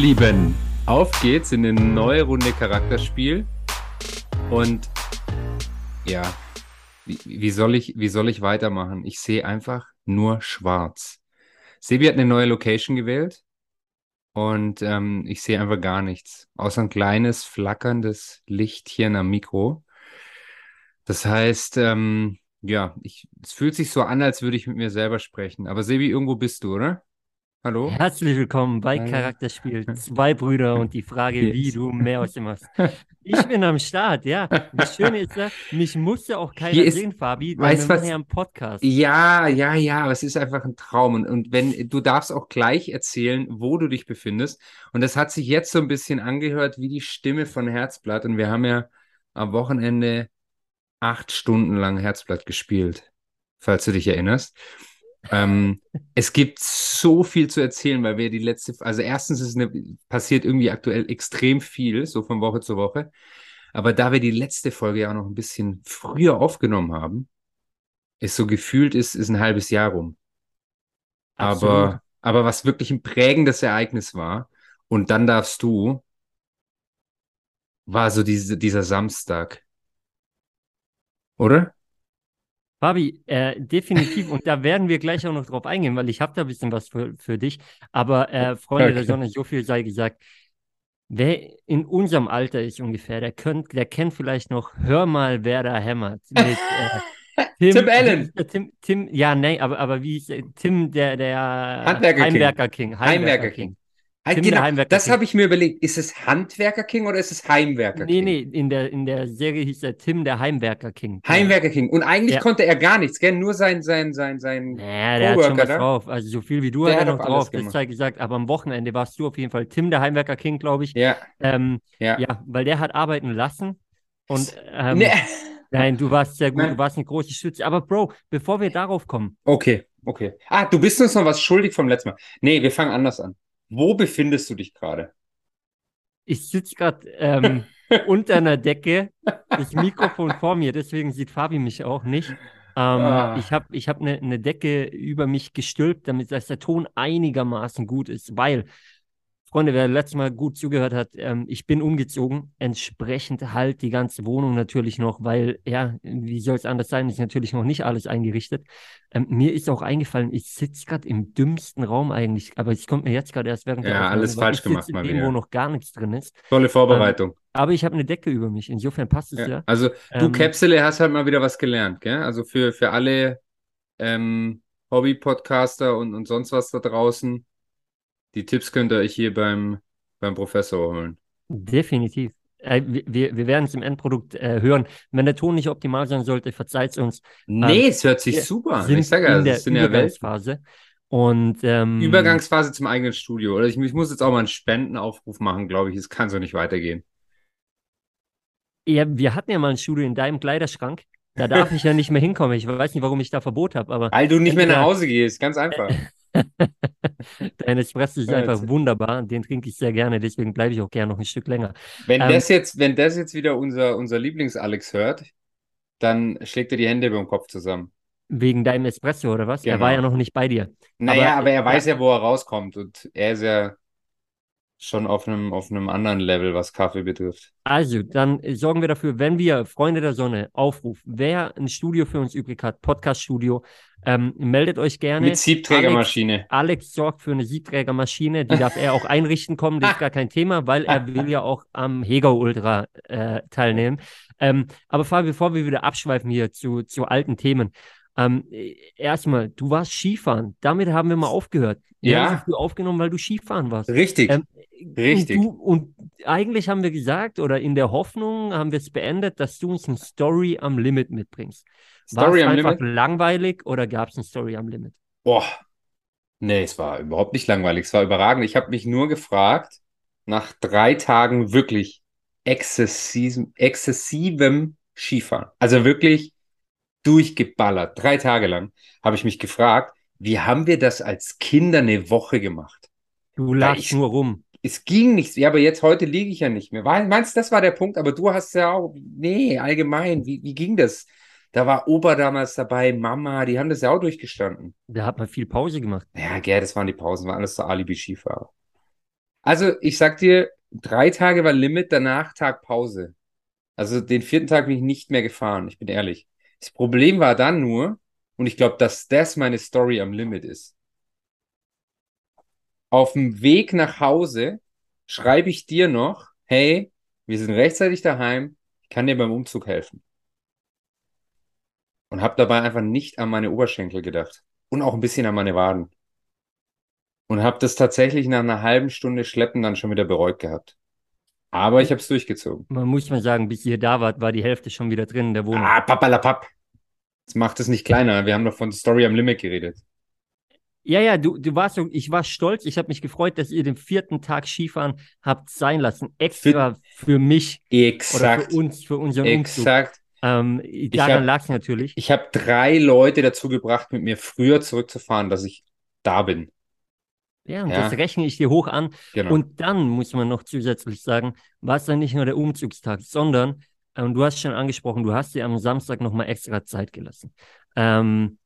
Lieben, auf geht's in eine neue Runde Charakterspiel. Und ja, wie, wie, soll ich, wie soll ich weitermachen? Ich sehe einfach nur schwarz. Sebi hat eine neue Location gewählt und ähm, ich sehe einfach gar nichts, außer ein kleines flackerndes Lichtchen am Mikro. Das heißt, ähm, ja, ich, es fühlt sich so an, als würde ich mit mir selber sprechen. Aber Sebi, irgendwo bist du, oder? Hallo? Herzlich willkommen bei Charakterspiel. Zwei Brüder und die Frage, yes. wie du mehr aus dem hast. Ich bin am Start, ja. Das Schöne ist ja, mich muss ja auch keiner ist, sehen, Fabi, weil weißt, wir was, ja einen Podcast. Ja, ja, ja, aber es ist einfach ein Traum. Und, und wenn du darfst auch gleich erzählen, wo du dich befindest. Und das hat sich jetzt so ein bisschen angehört wie die Stimme von Herzblatt. Und wir haben ja am Wochenende acht Stunden lang Herzblatt gespielt, falls du dich erinnerst. Ähm, es gibt so viel zu erzählen, weil wir die letzte, also erstens ist eine, passiert irgendwie aktuell extrem viel, so von Woche zu Woche. Aber da wir die letzte Folge ja auch noch ein bisschen früher aufgenommen haben, ist so gefühlt ist, ist ein halbes Jahr rum. Aber, aber was wirklich ein prägendes Ereignis war, und dann darfst du, war so diese, dieser Samstag. Oder? Fabi, äh, definitiv, und da werden wir gleich auch noch drauf eingehen, weil ich habe da ein bisschen was für, für dich. Aber äh, Freunde okay. der Sonne, so viel sei gesagt. Wer in unserem Alter ist ungefähr, der, könnt, der kennt vielleicht noch Hör mal, wer da hämmert. Mit, äh, Tim, Tim Allen. Tim, Tim, ja, nee, aber, aber wie ist Tim, der, der Handwerker Heimwerker King. King. Heimwerker, King. King. Tim genau, das habe ich mir überlegt. Ist es Handwerker King oder ist es Heimwerker King? Nee, nee, in der, in der Serie hieß er Tim der Heimwerker King. Heimwerker King. Und eigentlich ja. konnte er gar nichts, gell? Nur sein, sein, sein, sein. Ja, der hat schon was drauf. Also so viel wie du der hat er noch drauf. Das sei gesagt. Aber am Wochenende warst du auf jeden Fall Tim der Heimwerker King, glaube ich. Ja. Ähm, ja. Ja, weil der hat arbeiten lassen. Und ähm, nee. Nein, du warst sehr gut, du warst eine große Stütze. Aber Bro, bevor wir darauf kommen. Okay, okay. Ah, du bist uns noch was schuldig vom letzten Mal. Nee, wir fangen anders an. Wo befindest du dich gerade? Ich sitze gerade ähm, unter einer Decke, das Mikrofon vor mir, deswegen sieht Fabi mich auch nicht. Ähm, ah. Ich habe ich hab eine ne Decke über mich gestülpt, damit dass der Ton einigermaßen gut ist, weil Freunde, wer letztes Mal gut zugehört hat, ähm, ich bin umgezogen. Entsprechend halt die ganze Wohnung natürlich noch, weil, ja, wie soll es anders sein, ist natürlich noch nicht alles eingerichtet. Ähm, mir ist auch eingefallen, ich sitze gerade im dümmsten Raum eigentlich, aber ich kommt mir jetzt gerade erst während der Ja, alles falsch gemacht mal wieder. wo noch gar nichts drin ist. Tolle Vorbereitung. Ähm, aber ich habe eine Decke über mich, insofern passt es ja. ja. Also, du, ähm, Capsule, hast halt mal wieder was gelernt, gell? Also für, für alle ähm, Hobby-Podcaster und, und sonst was da draußen die Tipps könnt ihr euch hier beim, beim Professor holen. Definitiv. Äh, wir, wir werden es im Endprodukt äh, hören. Wenn der Ton nicht optimal sein sollte, verzeiht es uns. Nee, ähm, es hört sich super an. Ich sage ja, es ist in der Übergangsphase. Und, ähm, Übergangsphase zum eigenen Studio. Oder ich, ich muss jetzt auch mal einen Spendenaufruf machen, glaube ich. Es kann so nicht weitergehen. Ja, wir hatten ja mal ein Studio in deinem Kleiderschrank. Da darf ich ja nicht mehr hinkommen. Ich weiß nicht, warum ich da Verbot habe, aber. Weil du nicht mehr nach Hause gehst, ganz einfach. Dein Espresso ist einfach wunderbar. Den trinke ich sehr gerne, deswegen bleibe ich auch gerne noch ein Stück länger. Wenn, ähm, das, jetzt, wenn das jetzt wieder unser, unser Lieblings-Alex hört, dann schlägt er die Hände über den Kopf zusammen. Wegen deinem Espresso oder was? Genau. Er war ja noch nicht bei dir. Naja, aber, aber er weiß ja, wo er rauskommt und er ist ja schon auf einem, auf einem anderen Level, was Kaffee betrifft. Also, dann sorgen wir dafür, wenn wir Freunde der Sonne aufrufen, wer ein Studio für uns übrig hat, Podcast-Studio, ähm, meldet euch gerne. Mit Siebträgermaschine. Alex, Alex, sorgt für eine Siebträgermaschine, die darf er auch einrichten kommen, das ist gar kein Thema, weil er will ja auch am Hegau Ultra äh, teilnehmen. Ähm, aber Fabi, bevor wir wieder abschweifen hier zu, zu alten Themen, ähm, erstmal, du warst Skifahren. Damit haben wir mal aufgehört. Wir ja. haben aufgenommen, weil du Skifahren warst. Richtig. Ähm, Richtig. Und, du, und, eigentlich haben wir gesagt, oder in der Hoffnung haben wir es beendet, dass du uns ein Story am Limit mitbringst. War es einfach Limit? langweilig oder gab es ein Story am Limit? Boah. Nee, es war überhaupt nicht langweilig. Es war überragend. Ich habe mich nur gefragt, nach drei Tagen wirklich exzessivem, exzessivem Skifahren. Also wirklich durchgeballert, drei Tage lang, habe ich mich gefragt, wie haben wir das als Kinder eine Woche gemacht? Du lagst nur rum. Es ging nicht. Ja, aber jetzt heute liege ich ja nicht mehr. Meinst du, das war der Punkt? Aber du hast ja auch. Nee, allgemein. Wie, wie ging das? Da war Opa damals dabei, Mama, die haben das ja auch durchgestanden. Da hat man viel Pause gemacht. Ja, gell, das waren die Pausen, waren alles so Alibi-Skifahrer. Also, ich sag dir, drei Tage war Limit, danach Tag Pause. Also, den vierten Tag bin ich nicht mehr gefahren, ich bin ehrlich. Das Problem war dann nur, und ich glaube, dass das meine Story am Limit ist. Auf dem Weg nach Hause schreibe ich dir noch, hey, wir sind rechtzeitig daheim, ich kann dir beim Umzug helfen. Und habe dabei einfach nicht an meine Oberschenkel gedacht. Und auch ein bisschen an meine Waden. Und habe das tatsächlich nach einer halben Stunde Schleppen dann schon wieder bereut gehabt. Aber ich habe es durchgezogen. Man muss mal sagen, bis ihr da wart, war die Hälfte schon wieder drin in der Wohnung. Ah, papalapap. Das macht es nicht kleiner. Wir haben doch von Story am Limit geredet. Ja, ja, du, du warst so, ich war stolz, ich habe mich gefreut, dass ihr den vierten Tag Skifahren habt sein lassen. Extra für, für mich. Exakt. Oder für uns, für unseren Exakt. Umzug. Ähm, daran lag es natürlich. Ich habe drei Leute dazu gebracht, mit mir früher zurückzufahren, dass ich da bin. Ja, und ja. das rechne ich dir hoch an. Genau. Und dann muss man noch zusätzlich sagen, war es dann nicht nur der Umzugstag, sondern, ähm, du hast schon angesprochen, du hast dir am Samstag nochmal extra Zeit gelassen. Ähm,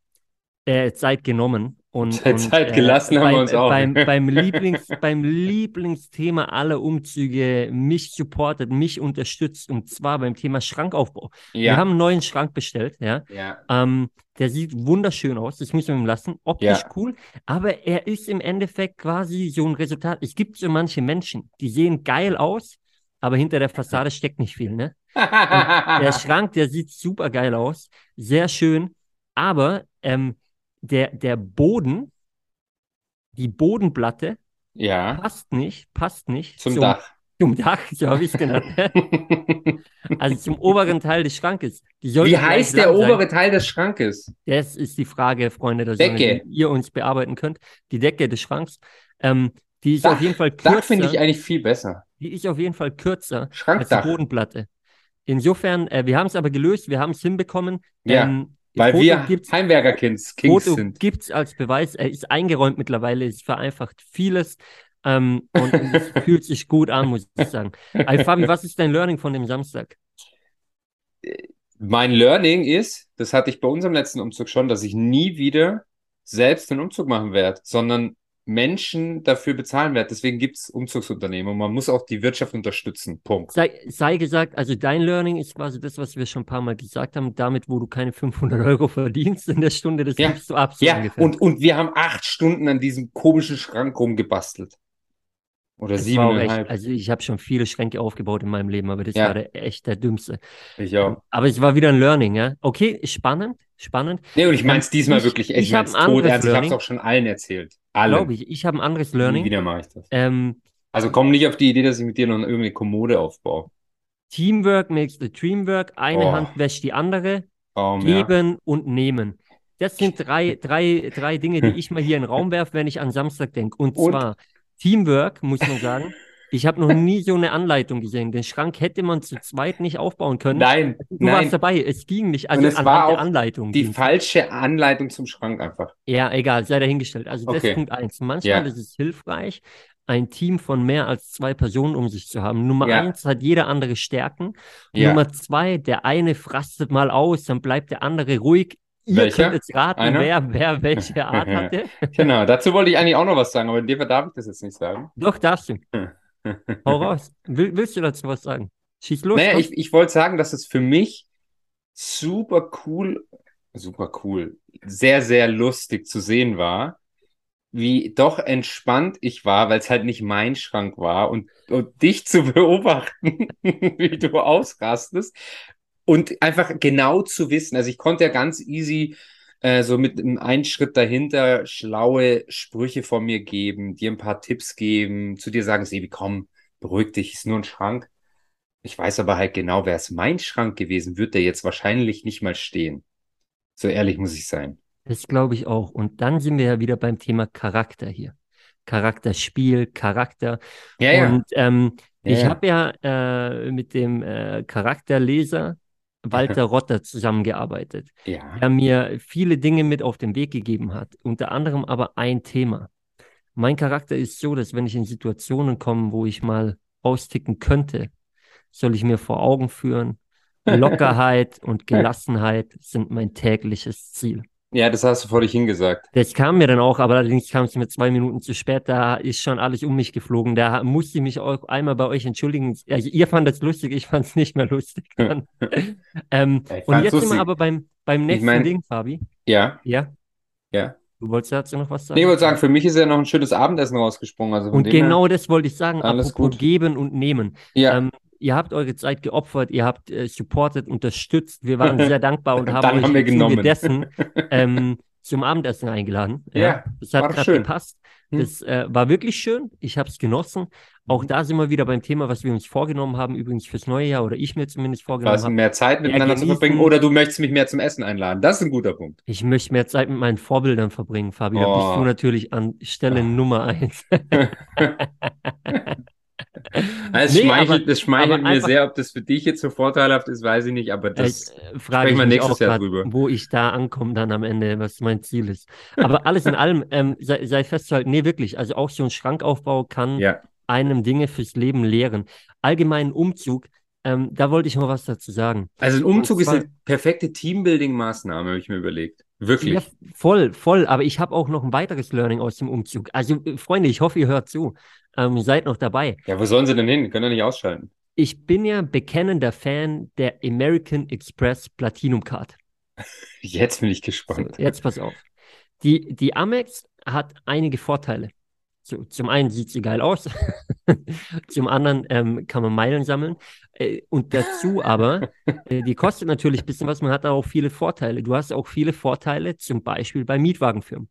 äh, Zeit genommen und, Zeit, und, Zeit gelassen äh, haben beim, wir uns auch. Beim, beim, Lieblings, beim Lieblingsthema aller Umzüge mich supportet, mich unterstützt und zwar beim Thema Schrankaufbau. Ja. Wir haben einen neuen Schrank bestellt, ja. ja. Ähm, der sieht wunderschön aus, das müssen wir ihm lassen. Optisch ja. cool, aber er ist im Endeffekt quasi so ein Resultat. Es gibt so manche Menschen, die sehen geil aus, aber hinter der Fassade steckt nicht viel, ne? der Schrank, der sieht super geil aus, sehr schön, aber ähm, der, der Boden, die Bodenplatte, ja. passt nicht, passt nicht. Zum, zum Dach. Zum Dach, so habe ich es genannt. also zum oberen Teil des Schrankes. Wie heißt der obere Teil des Schrankes? Das ist die Frage, Freunde der Sonne, die ihr uns bearbeiten könnt. Die Decke des Schranks. Ähm, die ist Dach. auf jeden Fall kürzer. Dach finde ich eigentlich viel besser. Die ist auf jeden Fall kürzer als die Bodenplatte. Insofern, äh, wir haben es aber gelöst, wir haben es hinbekommen. Ja. Ähm, weil Foto wir Heimwerker-Kings Foto sind. gibt es als Beweis. Er ist eingeräumt mittlerweile. Es vereinfacht vieles. Ähm, und es fühlt sich gut an, muss ich sagen. Also, Fabi, was ist dein Learning von dem Samstag? Mein Learning ist, das hatte ich bei unserem letzten Umzug schon, dass ich nie wieder selbst den Umzug machen werde, sondern Menschen dafür bezahlen wird. Deswegen gibt es Umzugsunternehmen und man muss auch die Wirtschaft unterstützen. Punkt. Sei, sei, gesagt, also dein Learning ist quasi das, was wir schon ein paar Mal gesagt haben, damit, wo du keine 500 Euro verdienst in der Stunde, das ja. gibst du ab. So ja, und, und wir haben acht Stunden an diesem komischen Schrank rumgebastelt. Oder das siebeneinhalb. Also ich habe schon viele Schränke aufgebaut in meinem Leben, aber das ja. war der, echt der dümmste. Ich auch. Aber es war wieder ein Learning, ja. Okay, spannend, spannend. Nee, und ich meine es diesmal ich, wirklich echt. Ich, ich habe ein ernst. Ich habe es auch schon allen erzählt. Alle. Glaube ich. Ich habe ein anderes Learning. Nie wieder mache ich das. Ähm, also komm nicht auf die Idee, dass ich mit dir noch irgendeine Kommode aufbaue. Teamwork makes the dreamwork. Eine oh. Hand wäscht die andere. Oh, Geben ja. und nehmen. Das sind drei, drei, drei Dinge, die ich mal hier in den Raum werfe, wenn ich an Samstag denke. Und, und zwar Teamwork, muss man sagen. Ich habe noch nie so eine Anleitung gesehen. Den Schrank hätte man zu zweit nicht aufbauen können. Nein, du nein. warst dabei. Es ging nicht. Also Und es war auch Anleitung. Die falsche Anleitung zum Schrank einfach. Ja, egal, sei dahingestellt. Also das okay. ist Punkt eins. Manchmal ja. ist es hilfreich, ein Team von mehr als zwei Personen um sich zu haben. Nummer ja. eins hat jeder andere Stärken. Ja. Nummer zwei, der eine frastet mal aus, dann bleibt der andere ruhig. Ihr Welcher? könnt jetzt raten, wer, wer welche Art hatte. genau, dazu wollte ich eigentlich auch noch was sagen, aber in dem Fall darf ich das jetzt nicht sagen. Doch, darfst du. Hau raus. Will, willst du dazu was sagen? Schieß los. Naja, ich, ich wollte sagen, dass es für mich super cool, super cool, sehr, sehr lustig zu sehen war, wie doch entspannt ich war, weil es halt nicht mein Schrank war und, und dich zu beobachten, wie du ausrastest und einfach genau zu wissen, also ich konnte ja ganz easy äh, so mit einem Schritt dahinter schlaue Sprüche von mir geben, dir ein paar Tipps geben, zu dir sagen, Sebi, komm, beruhig dich, ist nur ein Schrank. Ich weiß aber halt genau, wäre es mein Schrank gewesen, wird der jetzt wahrscheinlich nicht mal stehen. So ehrlich muss ich sein. Das glaube ich auch. Und dann sind wir ja wieder beim Thema Charakter hier. Charakterspiel, Charakter. Ja, ja. Und ähm, ja, ich habe ja äh, mit dem äh, Charakterleser Walter Rotter zusammengearbeitet, ja. der mir viele Dinge mit auf den Weg gegeben hat, unter anderem aber ein Thema. Mein Charakter ist so, dass wenn ich in Situationen komme, wo ich mal austicken könnte, soll ich mir vor Augen führen, Lockerheit und Gelassenheit sind mein tägliches Ziel. Ja, das hast du vor dich hingesagt. Das kam mir dann auch, aber allerdings kam es mir zwei Minuten zu spät. Da ist schon alles um mich geflogen. Da musste ich mich auch einmal bei euch entschuldigen. Also ihr fandet es lustig, ich fand es nicht mehr lustig. ähm, Ja, ich und jetzt sind lustig. wir aber beim, beim nächsten mein- Ding, Fabi. Ja, Ja, ja. du wolltest dazu noch was sagen? Nee, ich wollte sagen, für mich ist ja noch ein schönes Abendessen rausgesprungen. Also Und her- genau das wollte ich sagen, alles apropos gut. geben und nehmen. Ja, Ähm, ihr habt eure Zeit geopfert, ihr habt äh, supportet, unterstützt. Wir waren sehr dankbar und haben euch im Zuge dessen ähm, zum Abendessen eingeladen. Ja, das hat gerade gepasst. Hm. Das äh, war wirklich schön. Ich habe es genossen. Auch Mhm. da sind wir wieder beim Thema, was wir uns vorgenommen haben, übrigens fürs neue Jahr oder ich mir zumindest vorgenommen habe. mehr Zeit miteinander zu verbringen oder du möchtest mich mehr zum Essen einladen. Das ist ein guter Punkt. Ich möchte mehr Zeit mit meinen Vorbildern verbringen, Fabi. Da bist Oh. du natürlich an Stelle Oh. Nummer eins. Es Nee, schmeichelt, aber- es schmeichelt mir einfach- sehr, ob das für dich jetzt so vorteilhaft ist, weiß ich nicht, aber das. äh, frage ich mich nächstes Jahr grad, drüber. wo ich da ankomme dann am Ende, was mein Ziel ist. Aber alles in allem, ähm, sei, sei festzuhalten, nee, wirklich, also auch so ein Schrankaufbau kann Ja, einem Dinge fürs Leben lehren. Allgemeinen Umzug, ähm, da wollte ich noch was dazu sagen. also ein Umzug Und ist zwar- eine perfekte Teambuilding-Maßnahme, habe ich mir überlegt. Wirklich. Ja, voll, voll, aber ich habe auch noch ein weiteres Learning aus dem Umzug. Also, äh, Freunde, ich hoffe, ihr hört zu. Ähm, seid noch dabei. Ja, wo sollen sie denn hin? Können ja nicht ausschalten. Ich bin ja bekennender Fan der American Express Platinum Card. Jetzt bin ich So, gespannt. jetzt pass auf. Die, die Amex hat einige Vorteile. So, zum einen sieht sie geil aus, zum anderen ähm, kann man Meilen sammeln. Äh, und dazu aber, äh, die kostet natürlich ein bisschen was, man hat da auch viele Vorteile. Du hast auch viele Vorteile, zum Beispiel bei Mietwagenfirmen.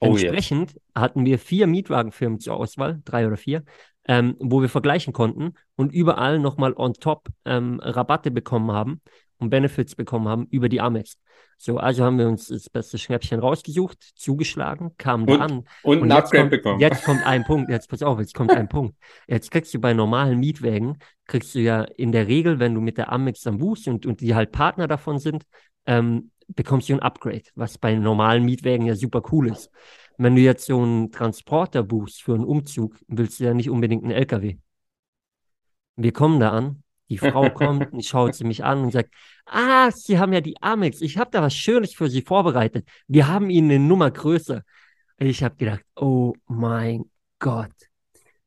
Oh. Entsprechend hatten wir vier Mietwagenfirmen zur Auswahl, drei oder vier, ähm, wo wir vergleichen konnten und überall nochmal on top ähm, Rabatte bekommen haben und Benefits bekommen haben über die Amex. So, also haben wir uns das beste Schnäppchen rausgesucht, zugeschlagen, kamen da Und- an. Und ein jetzt Upgrade kommt, bekommen. Jetzt kommt ein Punkt, jetzt pass auf, jetzt kommt ein Punkt. Jetzt kriegst du bei normalen Mietwägen, kriegst du ja in der Regel, wenn du mit der Amex am buchst und, und die halt Partner davon sind, ähm, bekommst du ein Upgrade, was bei normalen Mietwägen ja super cool ist. Wenn du jetzt so einen Transporter buchst für einen Umzug, willst du ja nicht unbedingt einen LKW. Wir kommen da an, die Frau kommt und schaut sie mich an und sagt, ah, Sie haben ja die Amex, ich habe da was Schönes für Sie vorbereitet. Wir haben Ihnen eine Nummer größer. Ich habe gedacht, oh mein Gott.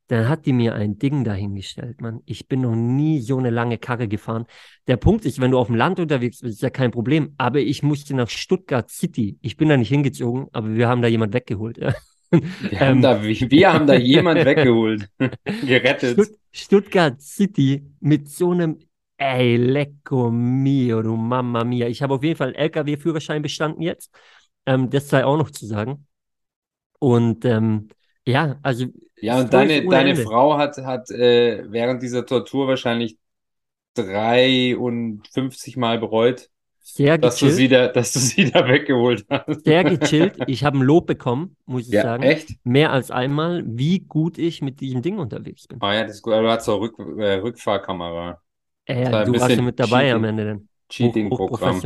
Dann hat die mir ein Ding dahingestellt, Mann. Ich bin noch nie so eine lange Karre gefahren. Der Punkt ist, wenn du auf dem Land unterwegs bist, ist ja kein Problem. Aber ich musste nach Stuttgart City. Ich bin da nicht hingezogen, aber wir haben da jemand weggeholt. Ja. Wir haben Ähm. da, wir haben da jemand weggeholt. Gerettet. Stutt Stuttgart City mit so einem, ey, lecco mio, du Mamma mia. Ich habe auf jeden Fall einen LKW-Führerschein bestanden jetzt. Ähm, das sei auch noch zu sagen. Und ähm, ja, also Ja, und deine, deine. Frau hat, hat äh, während dieser Tortur wahrscheinlich 53 Mal bereut, sehr dass du sie gechillt, da, dass du sie da weggeholt hast. sehr gechillt. Ich habe ein Lob bekommen, muss ich Ja, sagen. echt? Mehr als einmal, wie gut ich mit diesem Ding unterwegs bin. Oh ja, das ist gut. Du hast auch Rück, äh, Rückfahrkamera. Äh, war ein du warst ja mit dabei am Cheating. Ende dann. Cheating-Programm.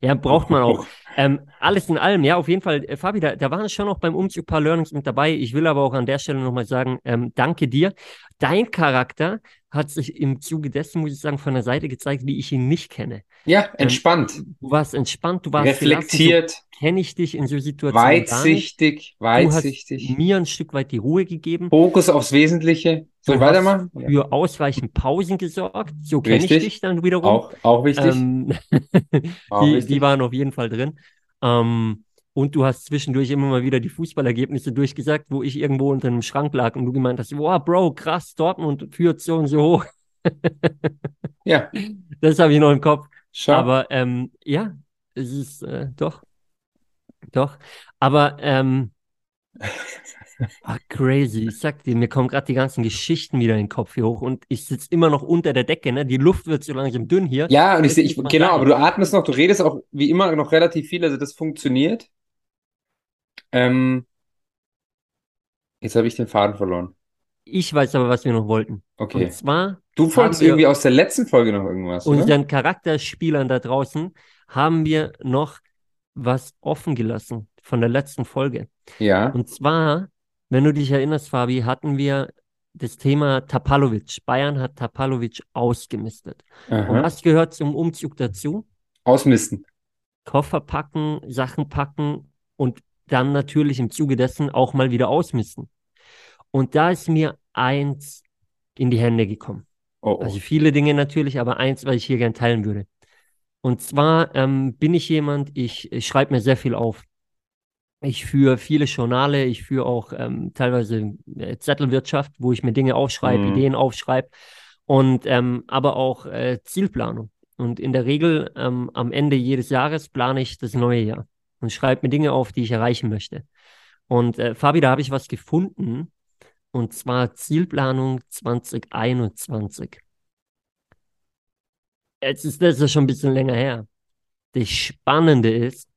Ja, braucht man auch. Ähm, alles in allem, ja, auf jeden Fall, äh, Fabi, da, da waren schon auch beim Umzug ein paar Learnings mit dabei. Ich will aber auch an der Stelle nochmal sagen, ähm, danke dir. Dein Charakter hat sich im Zuge dessen, muss ich sagen, von der Seite gezeigt, wie ich ihn nicht kenne. Ja, entspannt, Du warst entspannt, du warst reflektiert, so kenne ich dich in so Situationen weitsichtig, weitsichtig. mir ein Stück weit die Ruhe gegeben. Fokus aufs Wesentliche. Soll ich weitermachen? Für ausreichend Pausen gesorgt. So kenne ich dich dann wiederum. Auch, auch wichtig. Ähm, Auch die, wichtig. die waren auf jeden Fall drin. Ähm, und du hast zwischendurch immer mal wieder die Fußballergebnisse durchgesagt, wo ich irgendwo unter einem Schrank lag und du gemeint hast, wow, Bro, krass, Dortmund führt so und so hoch. Ja, Das habe ich noch im Kopf. schau. Aber ähm, ja, es ist äh, doch, doch. Aber ähm, ah, crazy. Ich sag dir, mir kommen gerade die ganzen Geschichten wieder in den Kopf hier hoch und ich sitze immer noch unter der Decke. Ne? Die Luft wird so langsam dünn hier. Ja, und ich, sehe- ich, genau, sagen. aber du atmest noch, du redest auch wie immer noch relativ viel, also das funktioniert. Ähm, jetzt habe ich den Faden verloren. Ich weiß aber, was wir noch wollten. Okay. Und zwar Du wolltest irgendwie aus der letzten Folge noch irgendwas, oder? unseren Charakterspielern da draußen haben wir noch was offen gelassen von der letzten Folge. Ja, Und zwar, wenn du dich erinnerst, Fabi, hatten wir das Thema Tapalovic. Bayern hat Tapalovic ausgemistet. Und aha. was gehört zum Umzug dazu? Ausmisten. Koffer packen, Sachen packen und dann natürlich im Zuge dessen auch mal wieder ausmisten. Und da ist mir eins in die Hände gekommen. Oh, oh. Also viele Dinge natürlich, aber eins, was ich hier gern teilen würde. Und zwar ähm, bin ich jemand, ich, ich schreibe mir sehr viel auf. Ich führe viele Journale, ich führe auch ähm, teilweise äh, Zettelwirtschaft, wo ich mir Dinge aufschreibe, mhm. Ideen aufschreibe und ähm, aber auch äh, Zielplanung. Und in der Regel ähm, am Ende jedes Jahres plane ich das neue Jahr und schreibe mir Dinge auf, die ich erreichen möchte. Und äh, Fabi, da habe ich was gefunden und zwar Zielplanung 2021. Jetzt ist das ja schon ein bisschen länger her. Das Spannende ist,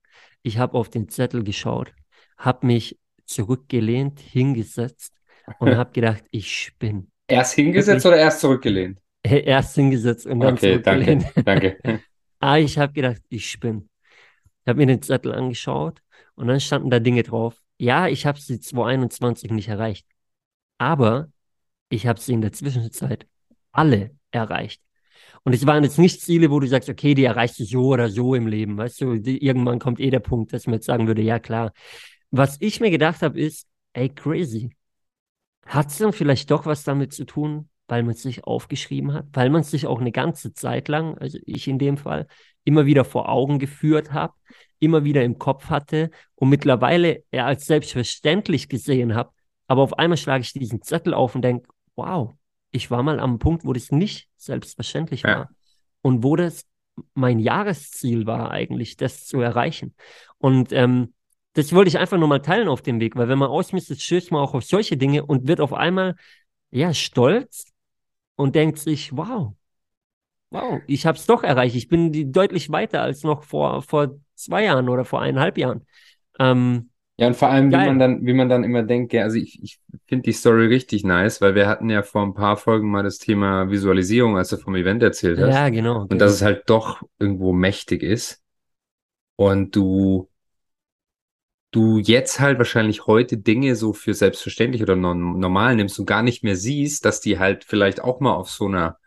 ich habe auf den Zettel geschaut, habe mich zurückgelehnt, hingesetzt und habe gedacht, ich spinne. Erst hingesetzt oder erst zurückgelehnt? Erst hingesetzt und dann okay, zurückgelehnt. Danke, danke. ah, ich habe gedacht, ich spinne. Ich habe mir den Zettel angeschaut und dann standen da Dinge drauf. Ja, ich habe sie 2021 nicht erreicht, aber ich habe sie in der Zwischenzeit alle erreicht. Und es waren jetzt nicht Ziele, wo du sagst, okay, die erreichst du so oder so im Leben. Weißt du, die, irgendwann kommt eh der Punkt, dass man jetzt sagen würde, ja klar. Was ich mir gedacht habe, ist, ey, crazy. Hat es dann vielleicht doch was damit zu tun, weil man es sich aufgeschrieben hat, weil man es sich auch eine ganze Zeit lang, also ich in dem Fall, immer wieder vor Augen geführt habe, immer wieder im Kopf hatte und mittlerweile er als selbstverständlich gesehen habe. Aber auf einmal schlage ich diesen Zettel auf und denke, wow, ich war mal am Punkt, wo das nicht selbstverständlich war. Ja. Und wo das mein Jahresziel war, eigentlich, das zu erreichen. Und ähm, das wollte ich einfach nur mal teilen auf dem Weg, weil wenn man ausmistet, stößt man auch auf solche Dinge und wird auf einmal ja stolz und denkt sich, wow, wow, ich habe es doch erreicht. Ich bin die, deutlich weiter als noch vor, vor zwei Jahren oder vor eineinhalb Jahren. Ähm, ja, und vor allem, Geil. wie man dann, wie man dann immer denkt, ja, also ich, ich finde die Story richtig nice, weil wir hatten ja vor ein paar Folgen mal das Thema Visualisierung, als du vom Event erzählt hast. Ja, genau. Und genau. dass es halt doch irgendwo mächtig ist. Und du, du jetzt halt wahrscheinlich heute Dinge so für selbstverständlich oder normal nimmst und gar nicht mehr siehst, dass die halt vielleicht auch mal auf so einer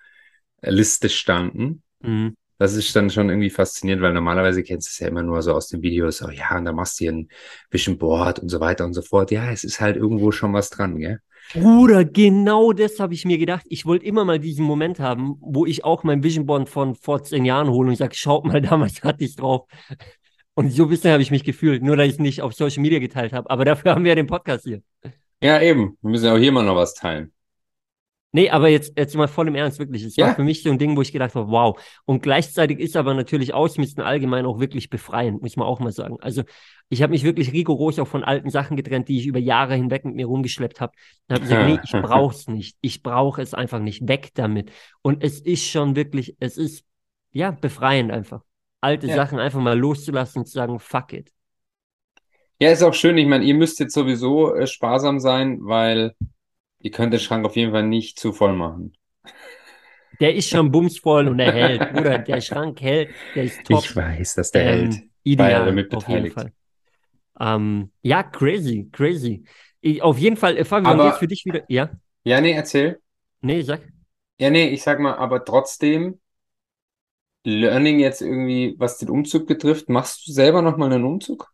Liste standen. Mhm das ist dann schon irgendwie faszinierend, weil normalerweise kennst du es ja immer nur so aus den Videos, oh ja, und da machst du hier ein Vision Board und so weiter und so fort. Ja, es ist halt irgendwo schon was dran, gell? Bruder, genau das habe ich mir gedacht. Ich wollte immer mal diesen Moment haben, wo ich auch mein Vision Board von vor zehn Jahren hole und sage, schaut mal, damals hatte ich drauf. Und so ein bisschen habe ich mich gefühlt, nur dass ich es nicht auf Social Media geteilt habe. Aber dafür haben wir ja den Podcast hier. Ja, eben. Wir müssen ja auch hier mal noch was teilen. Nee, aber jetzt, jetzt mal voll im Ernst, wirklich. Es ja. war für mich so ein Ding, wo ich gedacht habe, wow. Und gleichzeitig ist aber natürlich Ausmisten allgemein auch wirklich befreiend, muss man auch mal sagen. Also ich habe mich wirklich rigoros auch von alten Sachen getrennt, die ich über Jahre hinweg mit mir rumgeschleppt habe. Da habe ich gesagt, nee, ich brauche es nicht. Ich brauche es einfach nicht. Weg damit. Und es ist schon wirklich, es ist, ja, befreiend einfach. Alte ja. Sachen einfach mal loszulassen und zu sagen, fuck it. Ja, ist auch schön. Ich meine, ihr müsst jetzt sowieso äh, sparsam sein, weil Ihr könnt den Schrank auf jeden Fall nicht zu voll machen. Der ist schon bumsvoll und er hält. Bruder, der Schrank hält, der ist top. Ich weiß, dass der ähm, hält. Ideal, damit beteiligt. Auf jeden Fall. Ähm, ja, crazy, crazy. Ich, auf jeden Fall, äh, Fabian, aber, jetzt für dich wieder. Ja? Ja, nee, erzähl. Nee, sag. Ja, nee, ich sag mal, aber trotzdem, Learning jetzt irgendwie, was den Umzug betrifft, machst du selber nochmal einen Umzug?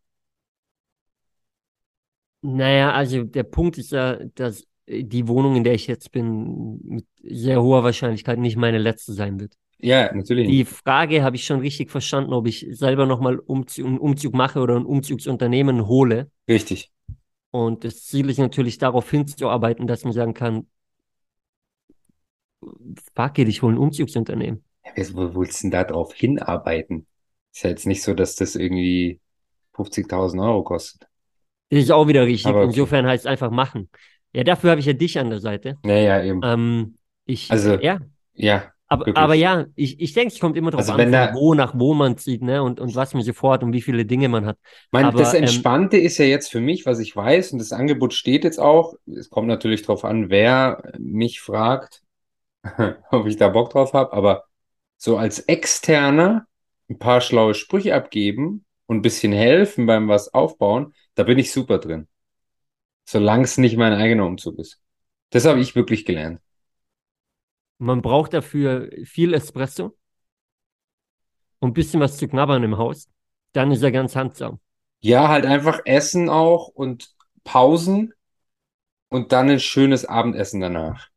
Naja, also der Punkt ist ja, dass die Wohnung, in der ich jetzt bin, mit sehr hoher Wahrscheinlichkeit nicht meine letzte sein wird. Ja, natürlich. Die Frage habe ich schon richtig verstanden, ob ich selber nochmal Umzug, einen Umzug mache oder ein Umzugsunternehmen hole. Richtig. Und das Ziel ist natürlich darauf hinzuarbeiten, dass man sagen kann, fuck it, ich hole ein Umzugsunternehmen. Ja, wo willst du denn da drauf hinarbeiten? Ist ja jetzt nicht so, dass das irgendwie 50.000 Euro kostet. Das ist auch wieder richtig. Okay. Insofern heißt es einfach machen. Ja, dafür habe ich ja dich an der Seite. Ja, ja, eben. Ähm, ich, also, ja. Ja. Aber, aber ja, ich, ich denke, es kommt immer darauf also an, da, wo nach wo man zieht, ne? Und, und was man sofort und wie viele Dinge man hat. Mein, aber, das ähm, Entspannte ähm, ist ja jetzt für mich, was ich weiß, und das Angebot steht jetzt auch. Es kommt natürlich darauf an, wer mich fragt, ob ich da Bock drauf habe, aber so als Externer ein paar schlaue Sprüche abgeben und ein bisschen helfen beim was aufbauen, da bin ich super drin solange es nicht mein eigener Umzug ist. Das habe ich wirklich gelernt. Man braucht dafür viel Espresso und ein bisschen was zu knabbern im Haus. Dann ist er ganz handsam. Ja, halt einfach Essen auch und Pausen und dann ein schönes Abendessen danach.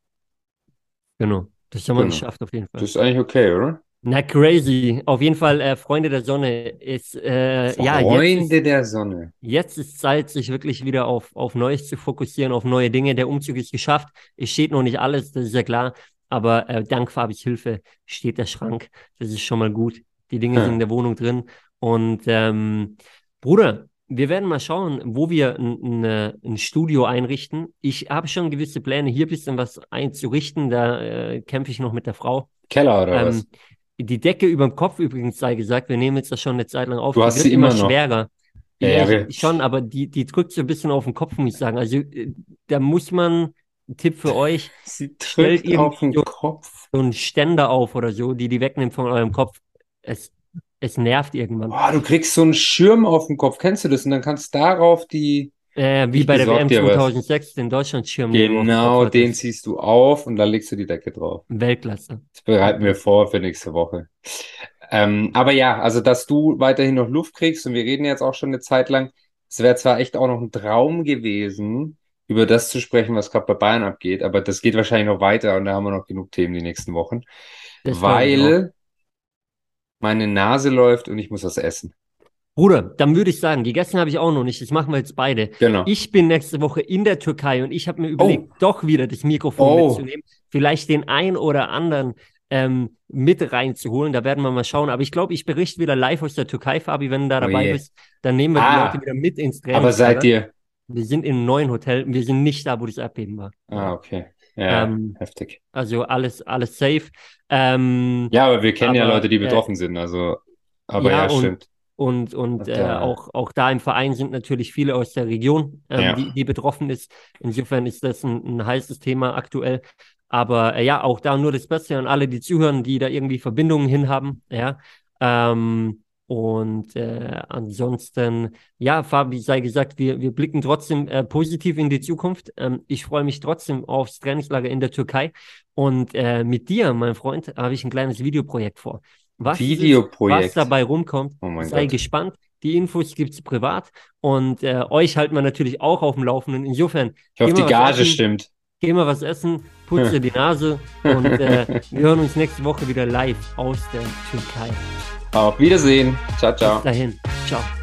Genau. Das haben wir Genau. geschafft, auf jeden Fall. Das ist eigentlich okay, oder? Na, crazy. Auf jeden Fall, äh, Freunde der Sonne ist, äh, ja, jetzt Freunde ist, der Sonne. jetzt ist Zeit, sich wirklich wieder auf, auf Neues zu fokussieren, auf neue Dinge. Der Umzug ist geschafft. Es steht noch nicht alles, das ist ja klar. Aber äh, dank Fabis Hilfe steht der Schrank. Das ist schon mal gut. Die Dinge Hm. sind in der Wohnung drin. Und ähm, Bruder, wir werden mal schauen, wo wir ein, ein, äh, ein Studio einrichten. Ich habe schon gewisse Pläne, hier ein bisschen was einzurichten. Da äh, kämpfe ich noch mit der Frau. Keller oder was? Die Decke über dem Kopf übrigens sei gesagt, wir nehmen jetzt das schon eine Zeit lang auf. Du die hast wird sie immer immer noch. schwerer. Ja, Ja, schon, aber die, die drückt so ein bisschen auf den Kopf, muss ich sagen. Also äh, da muss man, ein Tipp für euch, Sie stellt drückt auf den so- Kopf. so einen Ständer auf oder so, die die wegnimmt von eurem Kopf. Es, es nervt irgendwann. Boah, du kriegst so einen Schirm auf den Kopf. Kennst du das? Und dann kannst darauf die. Äh, wie Ich bei der WM dir was. 2006, den Deutschlandschirm. Genau, den ziehst du auf und da legst du die Decke drauf. Weltklasse. Das bereiten wir vor für nächste Woche. Ähm, aber ja, also dass du weiterhin noch Luft kriegst und wir reden jetzt auch schon eine Zeit lang. Es wäre zwar echt auch noch ein Traum gewesen, über das zu sprechen, was gerade bei Bayern abgeht, aber das geht wahrscheinlich noch weiter und da haben wir noch genug Themen die nächsten Wochen, Das weil meine Nase läuft und ich muss was essen. Bruder, dann würde ich sagen, gegessen habe ich auch noch nicht. Das machen wir jetzt beide. Genau. Ich bin nächste Woche in der Türkei und ich habe mir überlegt, doch wieder das Mikrofon Oh. mitzunehmen. Vielleicht den ein oder anderen ähm, mit reinzuholen. Da werden wir mal schauen. Aber ich glaube, ich berichte wieder live aus der Türkei, Fabi, wenn du da Oh dabei je. bist. Dann nehmen wir die Ah. Leute wieder mit ins Aber seid ihr? Wir sind in einem neuen Hotel. Wir sind nicht da, wo das Erdbeben war. Ah, okay. Ja, Ähm, heftig. Also alles, alles safe. Ähm, Ja, aber wir kennen ja aber, Leute, die äh, betroffen sind, also, aber ja, ja, und- stimmt. Und, und äh, auch, auch da im Verein sind natürlich viele aus der Region, ähm, Ja. die, die betroffen ist. Insofern ist das ein, ein heißes Thema aktuell. Aber äh, ja, auch da nur das Beste an alle, die zuhören, die da irgendwie Verbindungen hin haben. Ja. Ähm, und äh, ansonsten, ja, Fabi, sei gesagt, wir, wir blicken trotzdem äh, positiv in die Zukunft. Ähm, ich freue mich trotzdem aufs Trainingslager in der Türkei. Und äh, mit dir, mein Freund, habe ich ein kleines Videoprojekt vor. Was es Videoprojekt. was dabei rumkommt, Oh sei Gott. gespannt. Die Infos gibt's privat und äh, euch halten wir natürlich auch auf dem Laufenden. Insofern, Ich hoffe, die Gage essen. stimmt. geh mal was essen, putze die Nase und äh, wir hören uns nächste Woche wieder live aus der Türkei. Auf Wiedersehen. Ciao, ciao. Bis dahin. Ciao.